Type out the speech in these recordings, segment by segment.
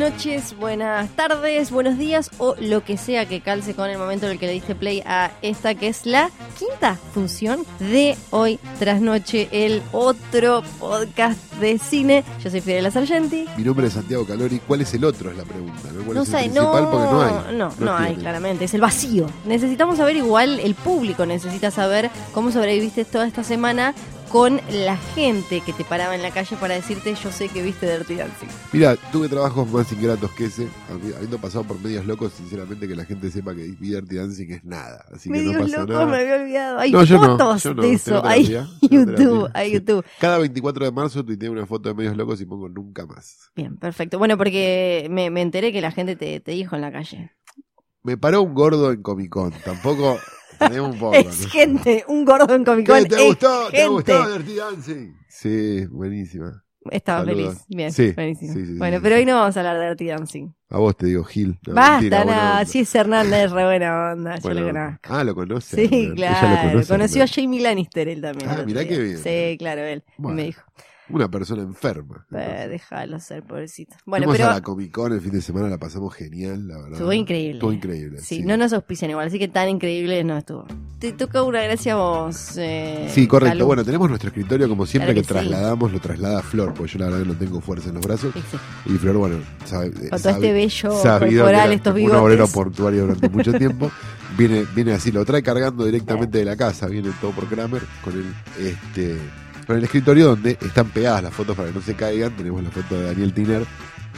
Noches, buenas tardes, buenos días o lo que sea que calce con el momento en el que le diste play a esta que es la quinta función de hoy tras noche, el otro podcast de cine. Yo soy Fidel Sargenti. Mi nombre es Santiago Calori. ¿Cuál es el otro? Es la pregunta. ¿no? ¿Cuál No es el sé, principal? no, Porque no hay. no, no hay, claramente, es el vacío. Necesitamos saber igual, el público necesita saber cómo sobreviviste toda esta semana con la gente que te paraba en la calle para decirte yo sé que viste Dirty Dancing. Mira, tuve trabajos más ingratos que ese. habi- Habiendo pasado por medios locos, sinceramente que la gente sepa que Dirty Dancing es nada. Así que Medios no pasa locos, nada. me había olvidado. Hay No, yo no, fotos no, de eso. Hay YouTube, hay. YouTube. Cada 24 de marzo tuiteé una foto de medios locos y pongo nunca más. Bien, perfecto. Bueno, porque me, me enteré que la gente te, te dijo en la calle. Me paró un gordo en Comic Con. Tampoco un poco. es ¿no? gente, un gordo en Comic Con. ¿Qué, ¿Te gustó? ¿Te gente. gustó Dirty Dancing? Sí, buenísima. Estaba Saludos. feliz. Bien, Sí, buenísimo. sí, sí, sí, bueno, sí, pero sí. hoy no vamos a hablar de Dirty Dancing. A vos te digo Gil. No, Basta, nada. Si es Hernández, re buena onda. Yo Buena lo conozco. Ah, lo conoce. Sí, claro. conoce, Conoció a Albert. Jamie Lannister él también. Ah, mirá qué bien. Sí, claro, él. Bueno, me dijo, Una persona enferma. eh, déjalo ser, pobrecito. Bueno, Fuimos pero a la Comic Con el fin de semana, la pasamos genial, la verdad. estuvo increíble. Estuvo increíble. Sí, Sí, no nos auspician igual, así que tan increíble no estuvo. Te toca una gracia a vos. Eh, Sí, correcto. Bueno, tenemos nuestro escritorio como siempre Claro que, que sí. trasladamos, lo traslada Flor, porque yo la verdad no tengo fuerza en los brazos. Y Flor, bueno, sabe, Con todo sabe- este bello corporal, estos un bigotes. obrero portuario durante mucho tiempo. Viene, viene así, lo trae cargando directamente de la casa, viene todo por Kramer con el este con el escritorio donde están pegadas las fotos para que no se caigan. Tenemos la foto de Daniel Tiner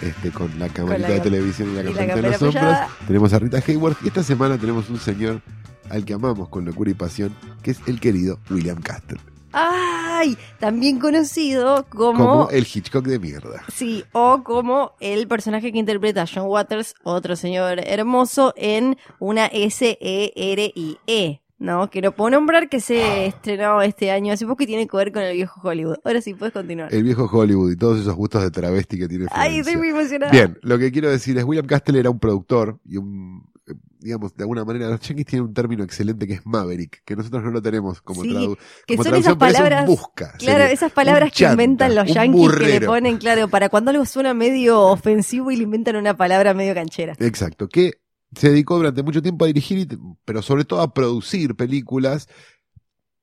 este, con la camarita de televisión y la en campera los hombros. Tenemos a Rita Hayward y esta semana tenemos un señor al que amamos con locura y pasión, que es el querido William Castle, ¡Ay! También conocido como. como el Hitchcock de mierda. Sí, o como el personaje que interpreta a John Waters, otro señor hermoso, en una S-E-R-I-E. ¿No? Que no puedo nombrar que se estrenó este año hace poco y tiene que ver con el viejo Hollywood. Ahora sí, puedes continuar. El viejo Hollywood y todos esos gustos de travesti que tiene Ay, estoy muy emocionada. Bien, lo que quiero decir es, William Castle era un productor y un, eh, digamos, de alguna manera, los yankees tienen un término excelente que es maverick, que nosotros no lo tenemos como, Sí, tradu- que como son traducción, esas pero es un palabras- busca. Claro, esas palabras que chanta, inventan los yankees que le ponen, claro, para cuando algo suena medio ofensivo y le inventan una palabra medio canchera. Exacto, que se dedicó durante mucho tiempo a dirigir, pero sobre todo a producir películas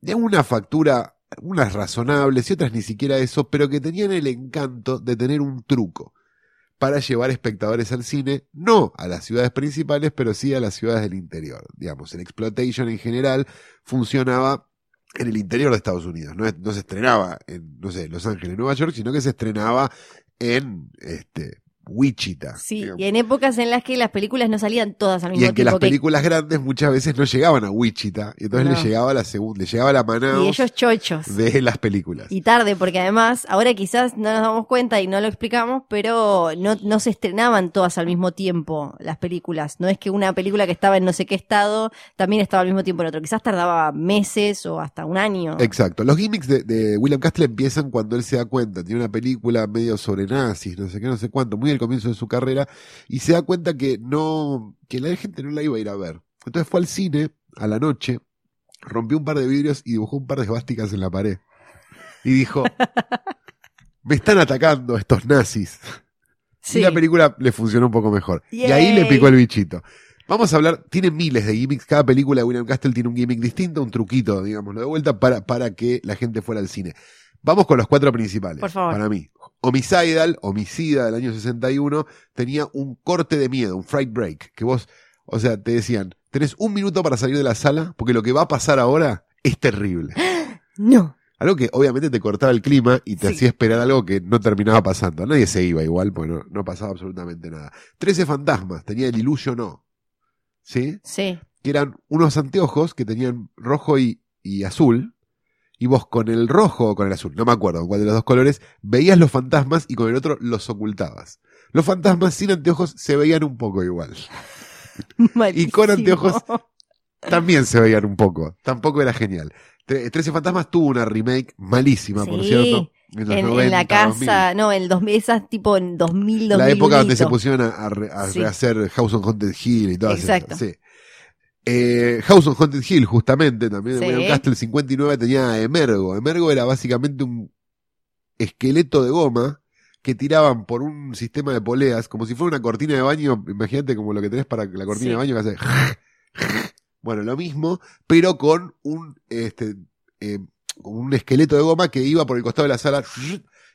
de una factura, unas razonables y otras ni siquiera eso, pero que tenían el encanto de tener un truco para llevar espectadores al cine, no a las ciudades principales, pero sí a las ciudades del interior. Digamos, el exploitation en general funcionaba en el interior de Estados Unidos. No, no se estrenaba en, no sé, Los Ángeles, Nueva York, sino que se estrenaba en este Wichita. Sí, digamos. y en épocas en las que las películas no salían todas al Y mismo en que las tiempo. películas grandes muchas veces no llegaban a Wichita, y entonces No. le llegaba la segunda, le llegaba la y manada ellos chochos. de las películas. Y tarde, porque además, ahora quizás no nos damos cuenta y no lo explicamos, pero no, no se estrenaban todas al mismo tiempo las películas. No es que una película que estaba en no sé qué estado también estaba al mismo tiempo en otro. Quizás tardaba meses o hasta un año. Exacto. Los gimmicks de, de William Castle empiezan cuando él se da cuenta. Tiene una película medio sobre nazis, no sé qué, no sé cuánto, muy al comienzo de su carrera, y se da cuenta que no, que la gente no la iba a ir a ver. Entonces fue al cine a la noche, rompió un par de vidrios y dibujó un par de esvásticas en la pared. Y dijo, me están atacando estos nazis. Sí. Y la película le funcionó un poco mejor. Y ahí le picó el bichito. Vamos a hablar, tiene miles de gimmicks, cada película de William Castle tiene un gimmick distinto, un truquito, digámoslo de vuelta, para, para que la gente fuera al cine. Vamos con los cuatro principales. Por favor. Para mí. Homicidal, Homicida del año 61, tenía un corte de miedo, un fright break, que vos, o sea, te decían, tenés un minuto para salir de la sala, porque lo que va a pasar ahora es terrible. No. Algo que obviamente te cortaba el clima y te Sí. hacía esperar algo que no terminaba pasando. Nadie se iba igual, porque no, no pasaba absolutamente nada. Trece fantasmas, tenía el Illusion No. ¿Sí? Sí. Que eran unos anteojos que tenían rojo y, y azul. Y vos con el rojo o con el azul, no me acuerdo cuál de los dos colores, veías los fantasmas y con el otro los ocultabas. Los fantasmas sin anteojos se veían un poco igual. Y con Malísimo. anteojos También se veían un poco. Tampoco era genial. Tre- Trece Fantasmas tuvo una remake malísima, por cierto. En, los En, en 90, la casa, no, en el 2000, esas tipo en 2000, 2000. la época donde se pusieron a, a re- a Sí. rehacer House on Haunted Hill y todo Exacto. eso. Sí. Eh, House on Haunted Hill, justamente, también de Sí. William Castle 59 tenía a Emergo. Emergo era básicamente un esqueleto de goma que tiraban por un sistema de poleas, como si fuera una cortina de baño, imagínate como lo que tenés para la cortina Sí. de baño que hace bueno, lo mismo, pero con un este eh, con un esqueleto de goma que iba por el costado de la sala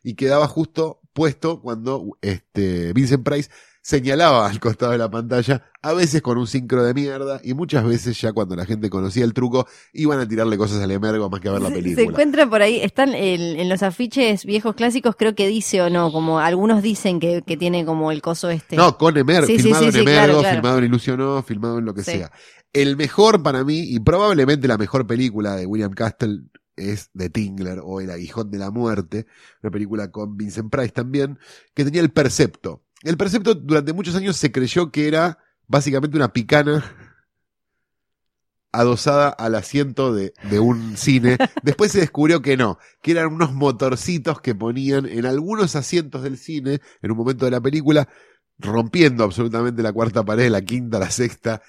y quedaba justo puesto cuando este Vincent Price señalaba al costado de la pantalla, a veces con un sincro de mierda y muchas veces ya cuando la gente conocía el truco iban a tirarle cosas al emergo más que a ver la Se- Se película. encuentra por ahí, están en, en los afiches viejos clásicos, creo que dice o no, como algunos dicen que, que tiene como el coso este. No, con Emergo, Sí, filmado sí, en Emergo, claro, claro. filmado en Ilusionó, filmado en lo que sea. El mejor para mí, y probablemente la mejor película de William Castle, es The Tingler o El Aguijón de la Muerte, una película con Vincent Price también, que tenía el percepto. El percepto durante muchos años se creyó que era básicamente una picana adosada al asiento de, de un cine. Después se descubrió que no, que eran unos motorcitos que ponían en algunos asientos del cine en un momento de la película, rompiendo absolutamente la cuarta pared, la quinta, la sexta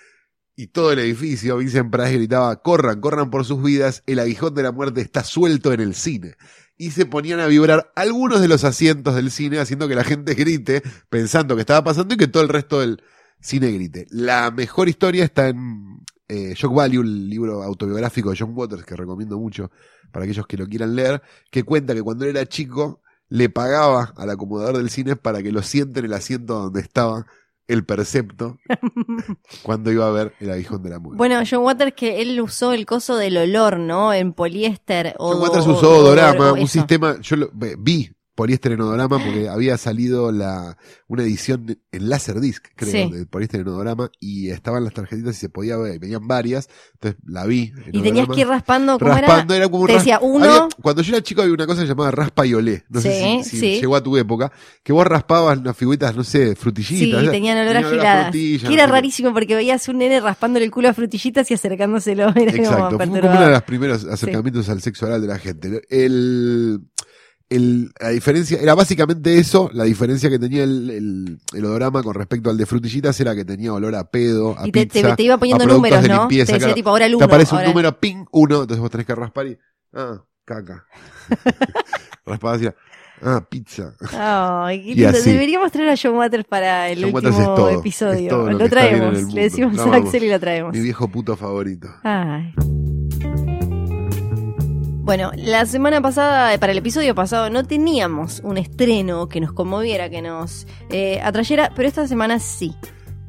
y todo el edificio. Vincent Price gritaba, corran, corran por sus vidas, el aguijón de la muerte está suelto en el cine. Y se ponían a vibrar algunos de los asientos del cine, haciendo que la gente grite, pensando que estaba pasando y que todo el resto del cine grite. La mejor historia está en eh, Shock Value, el libro autobiográfico de John Waters, que recomiendo mucho para aquellos que lo quieran leer, que cuenta que cuando él era chico le pagaba al acomodador del cine para que lo siente en el asiento donde estaba el percepto cuando iba a ver el aguijón de la muerte. Bueno, John Waters que él usó el coso del olor, ¿no? En poliéster. o John Waters usó odorama, un sistema, yo lo, vi poliéster en odorama porque había salido la, una edición en Laserdisc, creo, Sí. de poliéster en odorama y estaban las tarjetitas y se podía ver, venían varias, entonces la vi. en Y tenías que ir raspando, ¿cómo Raspando era? era, como un Te ras- decía, uno- había- cuando yo era chico había una cosa llamada raspa y olé. No sé Sí, si, si sí. llegó a tu época. Que vos raspabas unas figuritas, no sé, Sí, frutillitas. ¿eh? tenían olor a frutilla, que era no rarísimo porque veías un nene raspándole el culo a frutillitas y acercándoselo. Era como Exacto, fue como uno de los primeros acercamientos al sexo oral de la gente. El, el, la diferencia, era básicamente eso, la diferencia que tenía el, el, el odorama con respecto al de frutillitas era que tenía olor a pedo, a Y te, te- pizza, te iba poniendo números, de ¿no? limpieza, te decía claro. tipo, ahora el Te uno. aparece un número ping, uno, entonces vos tenés que raspar y, ah, caca. Raspabas y, ah, pizza. Ay, qué Y así. Deberíamos traer a John Waters para el John último es todo, es episodio. todo lo traemos. Le decimos a. Axel y lo traemos. Mi viejo puto favorito. Ay. Bueno, la semana pasada, para el episodio pasado, no teníamos un estreno que nos conmoviera, que nos eh, atrayera, pero esta semana sí.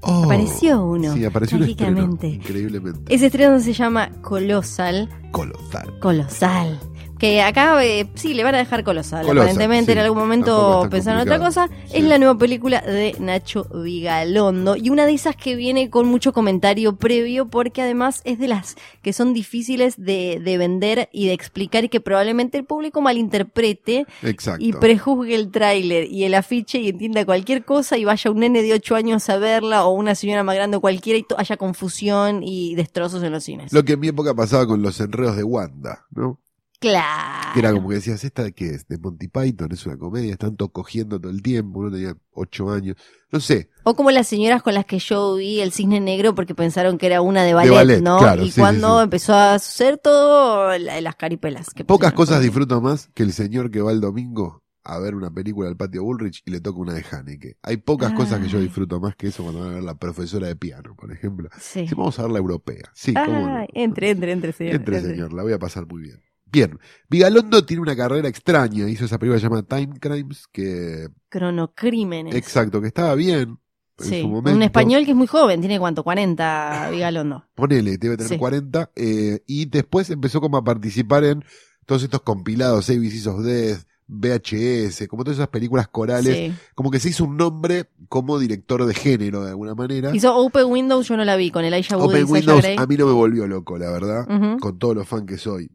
Oh, Apareció uno, Sí, apareció un estreno, increíblemente. Ese estreno se llama Colossal. colosal. Colosal. Que acá eh, sí le van a dejar colosal. Colosal, Aparentemente sí. en algún momento pensaron otra cosa. Es la nueva película de Nacho Vigalondo. Y una de esas que viene con mucho comentario previo porque además es de las que son difíciles de, de vender y de explicar y que probablemente el público malinterprete Exacto. y prejuzgue el tráiler y el afiche y entienda cualquier cosa y vaya un nene de 8 años a verla o una señora más grande o cualquiera y haya confusión y destrozos en los cines. Lo que en mi época pasaba con los enredos de Wanda, ¿no? Claro. Que era como que decías, ¿esta de qué es? De Monty Python, es una comedia, están todos cogiendo todo el tiempo, uno tenía ocho años, no sé. O como las señoras con las que yo vi el cisne negro porque pensaron que era una de ballet, ballet, ¿no? claro, y sí, cuando sí, sí. empezó a suceder todo, la- las caripelas. que Pocas cosas disfruto más que el señor que va el domingo a ver una película al patio Bullrich y le toca una de Haneke. Hay pocas cosas que yo Ay. disfruto más que eso cuando van a ver la profesora de piano, por ejemplo. Sí. Si vamos a ver la europea. Sí, cómo no. Ay, entre, entre, entre, señor. Entre, señor, la voy a pasar muy bien. Bien, Vigalondo tiene una carrera extraña, hizo esa película llamada Time Crimes, que, Cronocrímenes. exacto, que estaba bien en Sí, su momento. un español que es muy joven, tiene cuánto, 40, Vigalondo. Ponele, debe tener Sí. 40, eh, y después empezó como a participar en todos estos compilados, ABCs of Death, VHS, como todas esas películas corales, Sí. como que se hizo un nombre como director de género de alguna manera. Hizo Open Windows, yo no la vi, con Elijah Wood Open Windows Grey. a mí no me volvió loco, la verdad, con todo lo fan que soy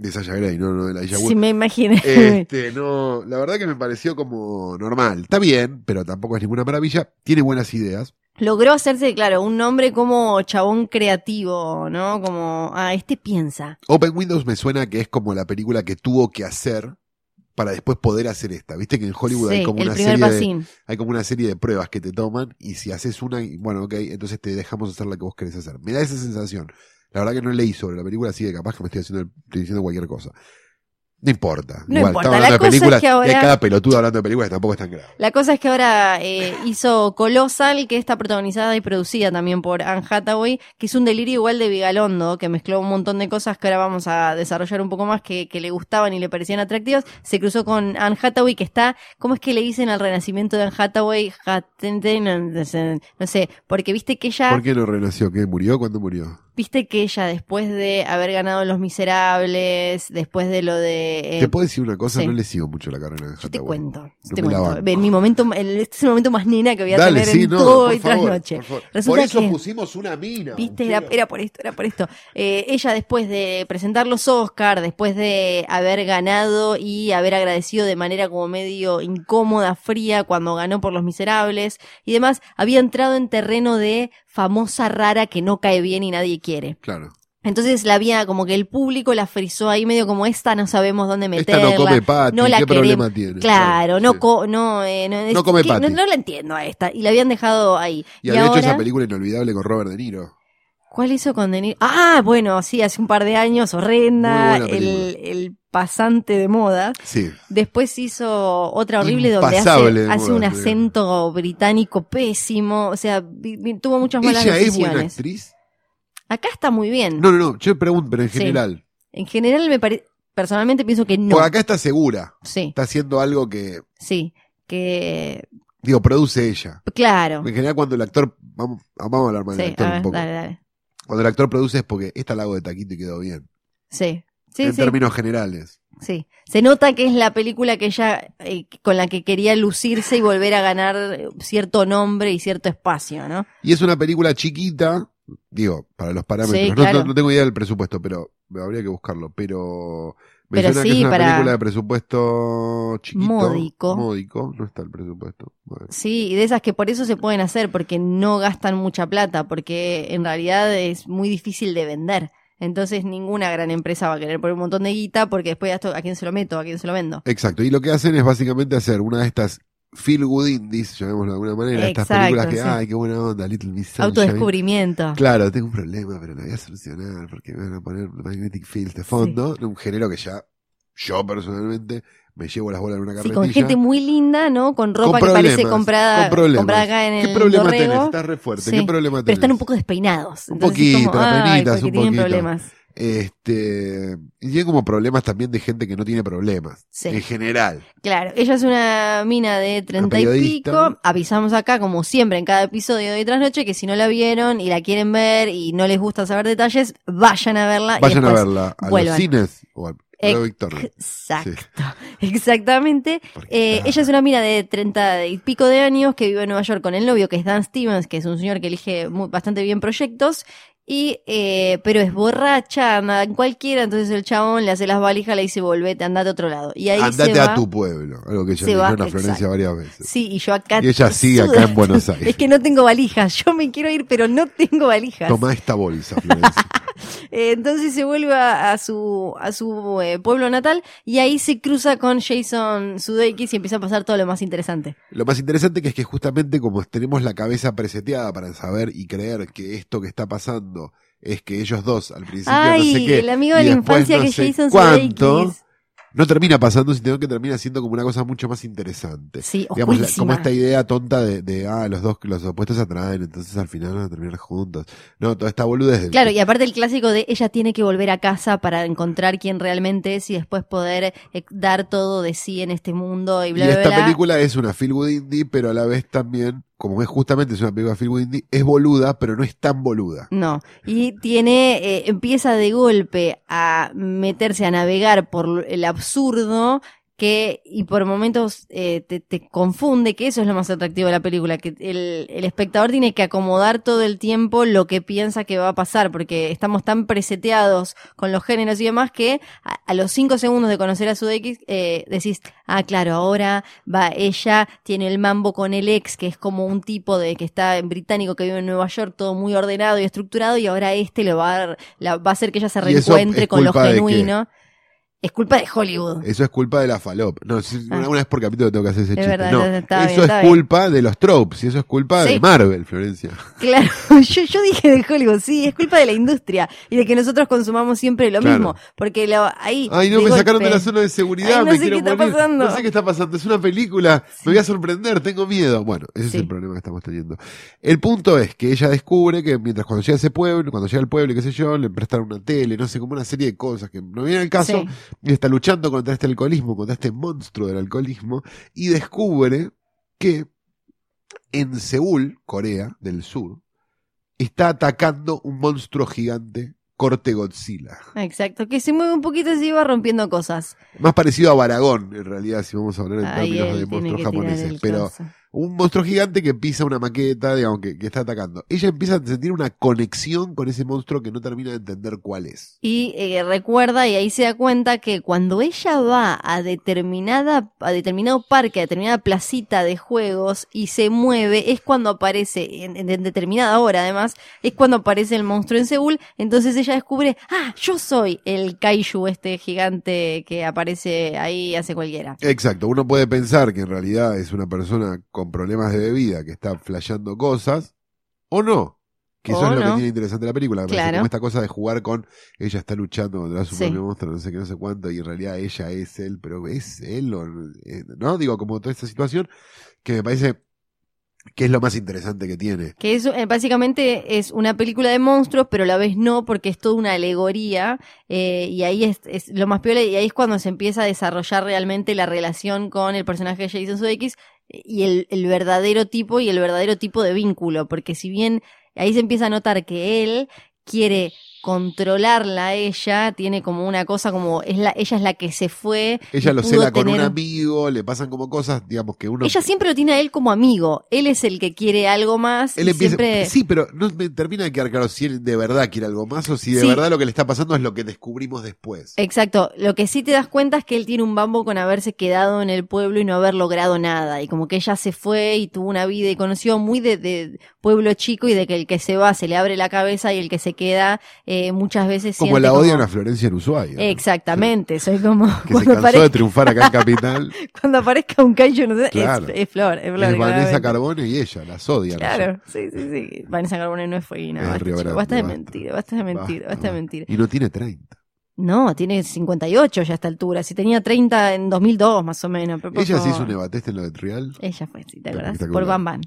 de Sasha Grey, no, no de Elijah Wood. Sí, me imaginé. Este, no, la verdad que me pareció como normal. Está bien, pero tampoco es ninguna maravilla. Tiene buenas ideas. Logró hacerse, claro, un nombre como chabón creativo, ¿no? Como, ah, este piensa. Open Windows me suena que es como la película que tuvo que hacer para después poder hacer esta. Viste que en Hollywood hay como una serie de, hay como una serie de pruebas que te toman y si haces una, bueno, ok, entonces te dejamos hacer la que vos querés hacer. Me da esa sensación. La verdad que no leí sobre la película, así que capaz que me estoy haciendo, estoy diciendo cualquier cosa. No importa. No Igual, importa, la hablando de cosa es películas que y ahora- hay cada pelotudo hablando de películas tampoco es tan grave. La cosa es que ahora eh, hizo Colossal, que está protagonizada y producida también por Anne Hathaway, que es un delirio igual de Vigalondo, que mezcló un montón de cosas que ahora vamos a desarrollar un poco más, que, que le gustaban y le parecían atractivas. Se cruzó con Anne Hathaway, que está, ¿cómo es que le dicen al renacimiento de Anne Hathaway? No sé, porque viste que ella... ¿Por qué no renació? ¿Qué murió? ¿Cuándo murió? Viste que ella, después de haber ganado Los Miserables, después de lo de... eh, ¿Te puedo decir una cosa? sí. No le sigo mucho la carrera de yo te Hathaway. cuento, No te cuento. En mi momento, este es el momento más nena que voy a Dale, tener sí, en no, todo por y favor, trasnoche. por favor. Resulta Por eso que- pusimos una mina. Viste, era, era por esto, era por esto. Eh, ella después de presentar los Oscar, después de haber ganado y haber agradecido de manera como medio incómoda, fría, cuando ganó por Los Miserables y demás, había entrado en terreno de famosa rara que no cae bien y nadie quiere. Claro. Entonces la había como que el público la frizó ahí medio como esta no sabemos dónde Esta meterla. no come pati, no la ¿qué queremos. problema tiene? Claro, no, co- no, eh, no, es No come que no, no la entiendo a esta. Y la habían dejado ahí. Y había hecho esa película inolvidable con Robert De Niro. ¿Cuál hizo con De Niro? Ah, bueno, sí, hace un par de años, horrenda, el, el pasante de moda. Sí. Después hizo otra horrible donde Impasable hace, hace moda, un acento británico pésimo, o sea, tuvo muchas malas ¿Ella es buena decisiones. actriz? Acá está muy bien. No, no, no. Yo pregunto, pero en Sí. general. En general me parece, personalmente pienso que no. Porque acá está segura. Sí, Está haciendo algo que, sí, que digo, produce ella. claro. En general, cuando el actor. Vamos, vamos a hablar más del Sí, actor a un poco. dale, dale. Cuando el actor produce es porque esta la hago de taquito y quedó bien. Sí, sí, en sí. términos generales. Sí, se nota que es la película que ella eh, con la que quería lucirse y volver a ganar cierto nombre y cierto espacio, ¿no? Y es una película chiquita, digo, para los parámetros. Sí, No- claro. no, no tengo idea del presupuesto, pero habría que buscarlo. Pero me Pero sí, que es una para- película de presupuesto chiquito. Módico. Módico, no está el presupuesto. Bueno. Sí, y de esas que por eso se pueden hacer, porque no gastan mucha plata, porque en realidad es muy difícil de vender. Entonces ninguna gran empresa va a querer poner un montón de guita, porque después esto, ¿a quién se lo meto? ¿A quién se lo vendo? Exacto. Y lo que hacen es básicamente hacer una de estas feel good indies, llamémoslo de alguna manera, estas Exacto, películas que, sí. ay, qué buena onda, Little Miss Sunshine. Autodescubrimiento. Claro, tengo un problema, pero lo voy a solucionar porque me van a poner Magnetic Fields de fondo, un género que ya yo personalmente me llevo las bolas en una Sí, carretilla. con gente muy linda, ¿no? Con ropa Con que parece comprada, con comprada acá en el ¿Qué problema Dorrego. tenés? Estás re fuerte. Sí, ¿Qué problema tenés? Pero están un poco despeinados. Un poquito, como, apenitas, porque un tienen poquito. problemas. Este, y tiene como problemas también de gente que no tiene problemas. Sí. En general. Claro, ella es una mina de treinta y pico. Avisamos acá, como siempre, en cada episodio de Hoy Tras Noche, que si no la vieron y la quieren ver y no les gusta saber detalles, vayan a verla. y Vayan a después verla a vuelvan. los cines o Victoria. Exacto, exactamente. Porque, Eh, ella es una mina de treinta y pico de años que vive en Nueva York con el novio, que es Dan Stevens, que es un señor que elige muy- bastante bien proyectos. Y, eh, pero es borracha, anda en cualquiera, entonces el chabón le hace las valijas, le dice volvete, andate a otro lado. Y ahí Andate se va. a tu pueblo. Algo que ella Se dijeron a Florencia varias veces. Sí, y yo acá. Y ella sigue acá en Buenos Aires. Es que no tengo valijas. Yo me quiero ir, pero no tengo valijas. Toma esta bolsa, Florencia. Eh, entonces se vuelve a, a su, a su eh, pueblo natal y ahí se cruza con Jason Sudeikis y empieza a pasar todo lo más interesante. Lo más interesante que es que justamente como tenemos la cabeza preseteada para saber y creer que esto que está pasando es que ellos dos al principio Ay, no sé qué, el amigo de la infancia no que Jason cuánto, no termina pasando, sino que termina siendo como una cosa mucho más interesante. Sí, Digamos, la- oscurísima. como esta idea tonta de, de, ah, los dos, los opuestos se atraen, entonces al final van a terminar juntos. No, toda esta boludez del Claro, y aparte el clásico de ella tiene que volver a casa para encontrar quién realmente es y después poder eh, dar todo de sí en este mundo y Y bla, bla, esta película es una feel good indie, pero a la vez también, como es justamente es una película good indie, es boluda, pero no es tan boluda. No, y tiene, eh, empieza de golpe a meterse a navegar por el absurdo que, y por momentos eh, te, te confunde, que eso es lo más atractivo de la película, que el, el espectador tiene que acomodar todo el tiempo lo que piensa que va a pasar, porque estamos tan preseteados con los géneros y demás que a, a los cinco segundos de conocer a su eh, decís, ah, claro, ahora va ella, tiene el mambo con el ex, que es como un tipo de que está en británico que vive en Nueva York, todo muy ordenado y estructurado, y ahora este le va a, dar- la- va a hacer que ella se ¿Y eso reencuentre con lo genuino. Es culpa de Hollywood. Eso es culpa de la falop. No, si- Ah. una, vez por capítulo tengo que hacer ese Es chiste. verdad, no, está eso es bien. culpa de los tropes y eso es culpa Sí. de Marvel, Florencia. Claro, yo, yo dije de Hollywood, sí, es culpa de la industria y de que nosotros consumamos siempre lo Claro. mismo. Porque lo, ahí. Ay, no, me sacaron de la zona de seguridad, Ay, no me sé quiero qué está morir. pasando. No sé qué está pasando, es una película, me voy a sorprender, tengo miedo. Bueno, ese Sí. es el problema que estamos teniendo. El punto es que ella descubre que mientras cuando llega a ese pueblo, cuando llega al pueblo y qué sé yo, le prestan una tele, no sé, como una serie de cosas que no viene al caso. Y está luchando contra este alcoholismo, contra este monstruo del alcoholismo, y descubre que en Seúl, Corea del Sur, está atacando un monstruo gigante corte Godzilla. Exacto, que se mueve un poquito y se iba rompiendo cosas. Más parecido a Baragón, en realidad, si vamos a hablar en Ahí términos de monstruos japoneses. Pero. Un monstruo gigante que pisa una maqueta, digamos, que, que está atacando. Ella empieza a sentir una conexión con ese monstruo que no termina de entender cuál es. Y eh, recuerda, y ahí se da cuenta que cuando ella va a determinada, a determinado parque, a determinada placita de juegos y se mueve, es cuando aparece, en, en determinada hora además, es cuando aparece el monstruo en Seúl. Entonces ella descubre, ah, yo soy el kaiju este gigante que aparece ahí hace cualquiera. Exacto, uno puede pensar que en realidad es una persona con problemas de bebida que está flasheando cosas, o no. Que eso es lo no. que tiene interesante la película. Me parece Claro. como esta cosa de jugar con ella está luchando contra su Sí. propio monstruo, no sé qué, no sé cuánto, y en realidad ella es él, pero es él, o, eh, ¿no? Digo, como toda esta situación, que me parece que es lo más interesante que tiene. Que eso eh, básicamente es una película de monstruos, pero a la vez no, porque es toda una alegoría, eh, y ahí es, es lo más peor, y ahí es cuando se empieza a desarrollar realmente la relación con el personaje de Jason Sudeikis y el, el verdadero tipo y el verdadero tipo de vínculo, porque si bien ahí se empieza a notar que él quiere controlarla ella, tiene como una cosa como es la, ella es la que se fue. Ella lo cela con un amigo, le pasan como cosas, digamos que uno... Ella siempre lo tiene a él como amigo. Él es el que quiere algo más. Él empieza, siempre... Sí, pero no me termina de quedar claro si él de verdad quiere algo más o si de Sí. verdad lo que le está pasando es lo que descubrimos después. Exacto. Lo que sí te das cuenta es que él tiene un bambo con haberse quedado en el pueblo y no haber logrado nada. Y como que ella se fue y tuvo una vida y conoció muy de, de pueblo chico y de que el que se va se le abre la cabeza y el que se queda eh, muchas veces Como la odian como- a Florencia en Ushuaia. ¿no? Exactamente. Soy como Que se cuando, cansó aparezca, de triunfar acá en Capital. cuando aparezca un kaiju, no sé, es- Claro. es, Flor, es Flor. es Vanessa. Carbone y ella, las odian. Claro, sí, sí, sí. Vanessa Carbone no es. Es Basta, Grande, basta de basta. mentir, basta de mentir, basta de mentir. Y no tiene 30. No, tiene 58 ya a esta altura. Si tenía 30 en 2002 más o menos. pero Ella se hizo un ebateste en lo de Trial. Ella fue, sí, ¿te acordás? Por Bam Ah,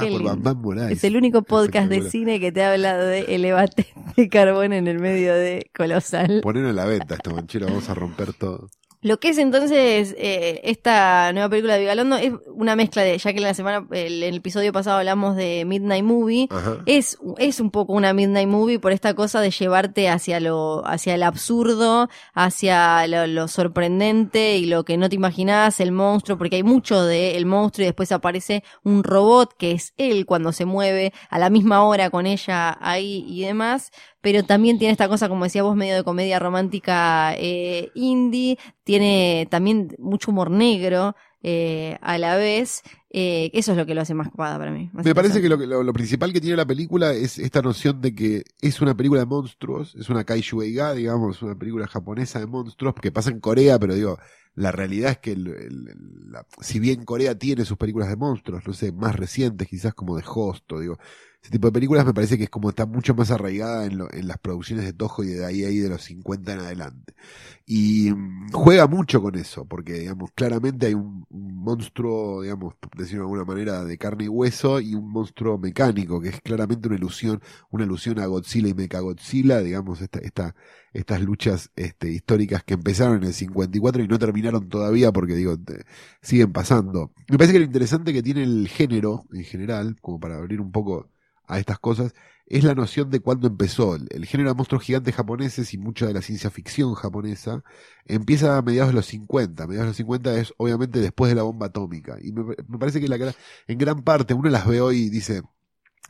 Qué por. Bam Bam Moraes. Es el único podcast de cine que te habla de el debate de carbón en el medio de Colosal. Ponelo en la venta esta manchera, vamos a romper todo. Lo que es entonces eh, esta nueva película de Vigalondo es una mezcla de, ya que la semana, el, el episodio pasado hablamos de Midnight Movie, Ajá. es, es un poco una Midnight Movie por esta cosa de llevarte hacia lo, hacia el absurdo, hacia lo, lo sorprendente y lo que no te imaginás, el monstruo, porque hay mucho de el monstruo y después aparece un robot que es él cuando se mueve a la misma hora con ella ahí y demás. Pero también tiene esta cosa, como decía vos, medio de comedia romántica eh, indie, tiene también mucho humor negro eh, a la vez. Eh, eso es lo que lo hace más copada para mí. Me parece que lo, que- lo, lo principal que tiene la película es esta noción de que es una película de monstruos, es una kaiju eiga, digamos, una película japonesa de monstruos que pasa en Corea, pero digo, la realidad es que el- el- el- la- si bien Corea tiene sus películas de monstruos, no sé, más recientes, quizás como de Host, o digo, ese tipo de películas me parece que es como está mucho más arraigada en, lo- en las producciones de Toho y de ahí ahí de los 50 en adelante. Y mm, juega mucho con eso, porque digamos, claramente hay un, monstruo, digamos, decirlo de alguna manera, de carne y hueso, y un monstruo mecánico, que es claramente una ilusión, una alusión a Godzilla y Mechagodzilla, digamos, esta, esta, estas luchas este, históricas que empezaron en el 54 y no terminaron todavía porque digo, siguen pasando. Me parece que lo interesante que tiene el género en general, como para abrir un poco a estas cosas, es la noción de cuándo empezó. El, género de monstruos gigantes japoneses y mucha de la ciencia ficción japonesa empieza a mediados de los 50. A mediados de los 50 es obviamente después de la bomba atómica. Y me, parece que la, en gran parte uno las ve hoy y dice,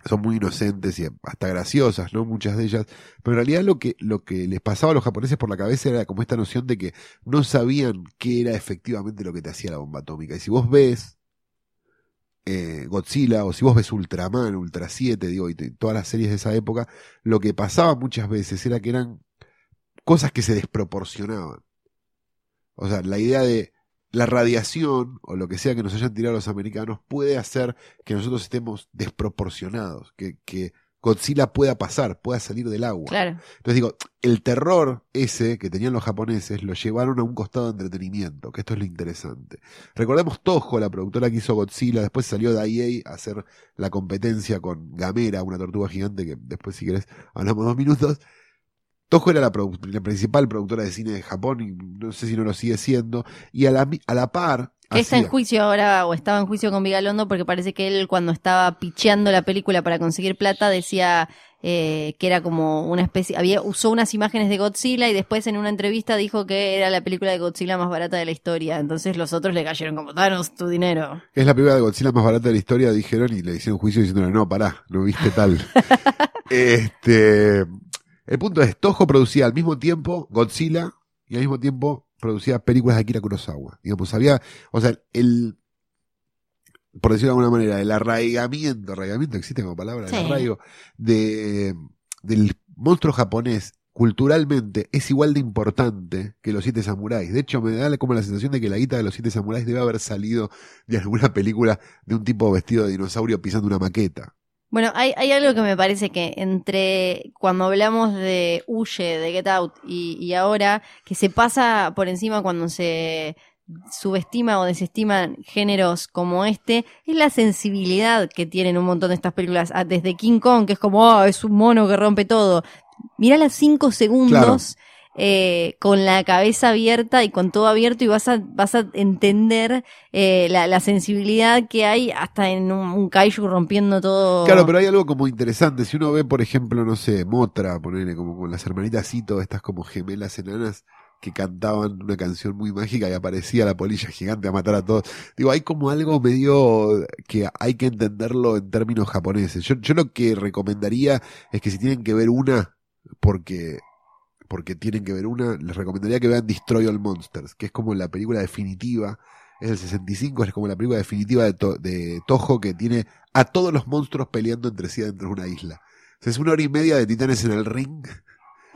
son muy inocentes y hasta graciosas, ¿no? Muchas de ellas. Pero en realidad lo que, lo que les pasaba a los japoneses por la cabeza era como esta noción de que no sabían qué era efectivamente lo que te hacía la bomba atómica. Y si vos ves eh, Godzilla o si vos ves Ultraman, Ultra 7, digo, y todas las series de esa época, lo que pasaba muchas veces era que eran cosas que se desproporcionaban. O sea, la idea de la radiación o lo que sea que nos hayan tirado los americanos puede hacer que nosotros estemos desproporcionados, que, que Godzilla pueda pasar, pueda salir del agua. Claro. Entonces digo, el terror ese que tenían los japoneses lo llevaron a un costado de entretenimiento, que esto es lo interesante. Recordemos Toho, la productora que hizo Godzilla, después salió Daiei a hacer la competencia con Gamera, una tortuga gigante, que después si querés hablamos dos minutos. Toho era la, principal productora de cine de Japón y no sé si no lo sigue siendo. Y a la, a la par... Que está en juicio ahora, o estaba en juicio con Vigalondo, porque parece que él cuando estaba picheando la película para conseguir plata decía eh, que era como una especie, había usó unas imágenes de Godzilla y después en una entrevista dijo que era la película de Godzilla más barata de la historia. Entonces los otros le cayeron como, danos tu dinero. Es la primera de Godzilla más barata de la historia, dijeron, y le hicieron juicio diciéndole, no, pará, no viste tal. este, el punto es, Toho producía al mismo tiempo Godzilla y al mismo tiempo producía películas de Akira Kurosawa. Digamos, había, o sea, el, por decirlo de alguna manera, el arraigamiento, arraigamiento existe como palabra, Sí. el arraigo de, del monstruo japonés culturalmente es igual de importante que los siete samuráis. De hecho, me da como la sensación de que la guita de los siete samuráis debe haber salido de alguna película de un tipo vestido de dinosaurio pisando una maqueta. Bueno, hay, hay algo que me parece que entre cuando hablamos de Huye, de Get Out y, y ahora, que se pasa por encima cuando se subestima o desestiman géneros como este, es la sensibilidad que tienen un montón de estas películas. Ah, Desde King Kong, que es como, "Ah, es un mono que rompe todo. Mirá las cinco segundos. Eh, con la cabeza abierta y con todo abierto y vas a, vas a entender eh, la, la sensibilidad que hay hasta en un, un kaiju rompiendo todo. Claro, pero hay algo como interesante. Si uno ve, por ejemplo, no sé, Motra, ponerle como con las hermanitas Cito, estas como gemelas enanas que cantaban una canción muy mágica y aparecía la polilla gigante a matar a todos. Digo, hay como algo medio que hay que entenderlo en términos japoneses. Yo, yo lo que recomendaría es que si tienen que ver una, porque porque tienen que ver una, les recomendaría que vean Destroy All Monsters, que es como la película definitiva, es del 65, es como la película definitiva de, To- de Toho que tiene a todos los monstruos peleando entre sí dentro de una isla. Es una hora y media de titanes en el ring,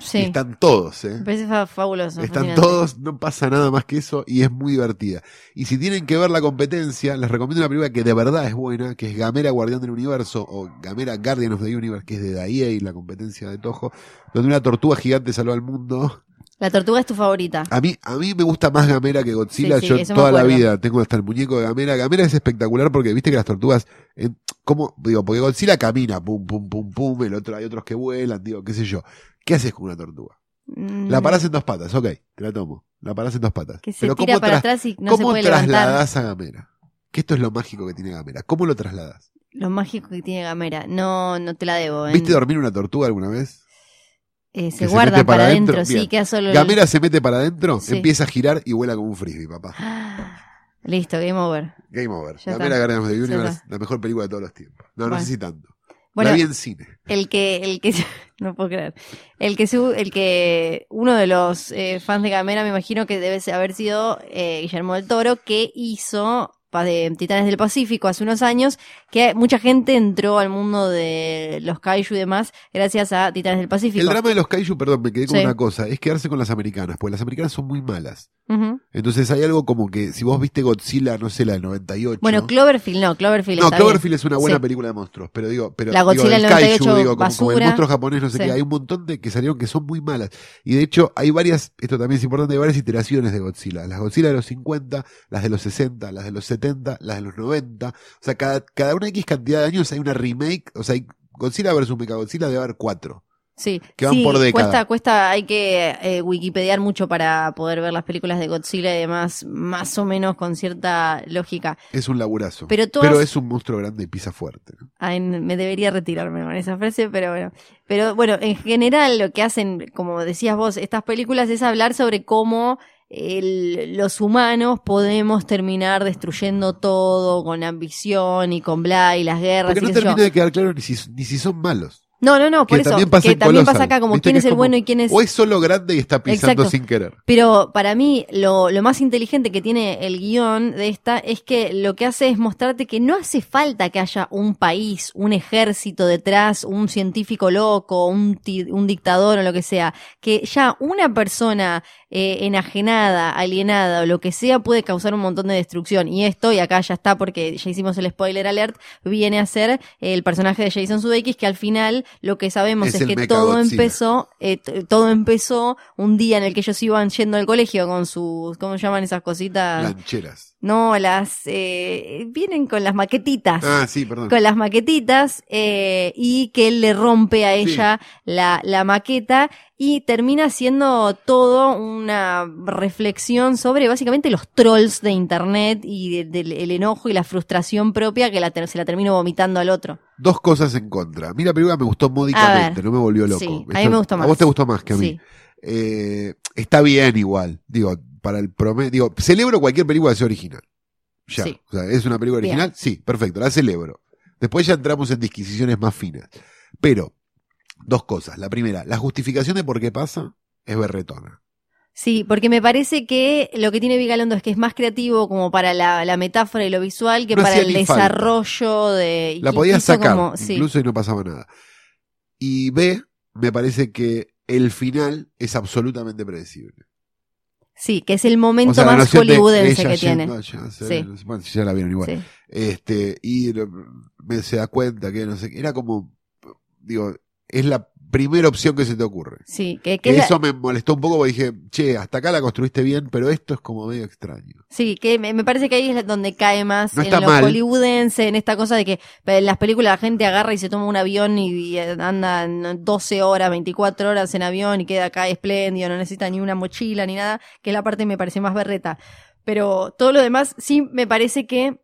y Sí. están todos, ¿eh? Me parece fa- fabuloso. Están fascinante. todos, no pasa nada más que eso y es muy divertida. Y si tienen que ver la competencia, les recomiendo una película que de verdad es buena, que es Gamera Guardián del Universo o Gamera Guardian of the Universe, que es de Daiei, la competencia de Toho, donde una tortuga gigante salva al mundo. La tortuga es tu favorita. A mí, a mí me gusta más Gamera que Godzilla. Sí, sí, Yo toda la vida tengo hasta el muñeco de Gamera. Gamera es espectacular porque viste que las tortugas, eh, ¿cómo? Digo, porque Godzilla camina, pum, pum, pum, pum, el otro hay otros que vuelan, digo, qué sé yo. ¿Qué haces con una tortuga? Mm, La parás en dos patas, ok, te la tomo. La parás en dos patas. Que se Pero tira ¿cómo, para atrás y no se ¿cómo puede levantar. trasladás a Gamera? Que esto es lo mágico que tiene Gamera. ¿Cómo lo trasladas? Lo mágico que tiene Gamera. No, no te la debo. ¿eh? ¿Viste dormir una tortuga alguna vez? Eh, se se guarda para adentro, sí, queda solo el- Gamera se mete para adentro, Sí. empieza a girar y vuela como un frisbee, papá. Listo, game over. Game over. Ya Gamera. Guardians of the Universe, la mejor película de todos los tiempos. No, no Bueno. sé si tanto. Bueno, la vi en cine. el que, el que, no puedo creer. El que, su- el que, uno de los eh, fans de Gamera me imagino que debe haber sido eh, Guillermo del Toro, que hizo de Titanes del Pacífico hace unos años, que mucha gente entró al mundo de los kaiju y demás gracias a Titanes del Pacífico. El drama de los kaiju, perdón, me quedé con Sí. una cosa, es quedarse con las americanas, porque las americanas son muy malas. Entonces hay algo como que si vos viste Godzilla, no sé, la del 98. Bueno, Cloverfield no, Cloverfield no, está bien. Cloverfield es una buena Sí. película de monstruos, pero digo, pero La digo, Godzilla el del kaiju, 98, digo, como, como el monstruo japonés, no sé Sí. qué, hay un montón de que salieron que son muy malas. Y de hecho, hay varias, esto también es importante, hay varias iteraciones de Godzilla. Las Godzilla de los 50, las de los 60, las de los 70, las de los 90. O sea, cada, cada una X cantidad de años hay una remake, o sea, hay Godzilla versus Mechagodzilla debe haber cuatro. Sí, que van sí, por década. Cuesta, cuesta, hay que eh, wikipediar mucho para poder ver las películas de Godzilla y demás, más o menos con cierta lógica. Es un laburazo. Pero todas- pero es un monstruo grande y pisa fuerte. ¿no? Ay, me debería retirarme con esa frase, pero bueno. Pero bueno, en general lo que hacen, como decías vos, estas películas es hablar sobre cómo el- los humanos podemos terminar destruyendo todo con ambición y con bla y las guerras. Porque no yo. termina de quedar claro ni si, ni si son malos. No, no, no, por que eso. también pasa que también Colossal. pasa acá como quién es el como- bueno y quién es... O es solo grande y está pisando Exacto. sin querer. Pero para mí lo, lo más inteligente que tiene el guion de esta es que lo que hace es mostrarte que no hace falta que haya un país, un ejército detrás, un científico loco, un, un dictador o lo que sea. Que ya una persona eh, enajenada, alienada o lo que sea puede causar un montón de destrucción. Y esto, y acá ya está porque ya hicimos el spoiler alert, viene a ser el personaje de Jason Sudeikis que al final lo que sabemos Es que todo Godzilla. empezó, eh, todo empezó un día en el que ellos iban yendo al colegio con sus, ¿cómo se llaman esas cositas? Lancheras. No, las, eh, vienen con las maquetitas Ah, sí, perdón. con las maquetitas eh, y que él le rompe a ella la, la maqueta y termina siendo todo una reflexión sobre básicamente los trolls de internet y de- del el enojo y la frustración propia que la, se la termino vomitando al otro. Dos cosas en contra. A la película me gustó módicamente, no me volvió loco. Sí, a mí Esto- me gustó A más. vos te gustó más que a mí. Sí. Eh, está bien igual. Digo, para el promedio. Digo, celebro cualquier película que sea original. Ya. Sí. O sea, ¿es una película Bien. original? Sí, perfecto, la celebro. Después ya entramos en disquisiciones más finas. Pero, dos cosas. La primera, la justificación de por qué pasa es berretona. Sí, porque me parece que lo que tiene Vigalondo es que es más creativo como para la, la metáfora y lo visual que No para el falta. desarrollo de... La podías sacar, como- sí. incluso y no pasaba nada. Y B, me parece que el final es absolutamente predecible. Sí, que es el momento O sea, la más hollywoodense que tiene. allá, se- Sí. bueno, si ya la vieron igual. Sí. Este, y me, se da cuenta que no sé, era como, digo, es la primera opción que se te ocurre. Sí, que, que la- eso me molestó un poco porque dije, che, hasta acá la construiste bien, pero esto es como medio extraño. sí, que me, me parece que ahí es donde cae más No en lo mal. hollywoodense, en esta cosa de que en las películas la gente agarra y se toma un avión y, y anda en 12 horas, 24 horas en avión y queda acá espléndido, no necesita ni una mochila ni nada, que es la parte que me parece más berreta. Pero todo lo demás sí me parece que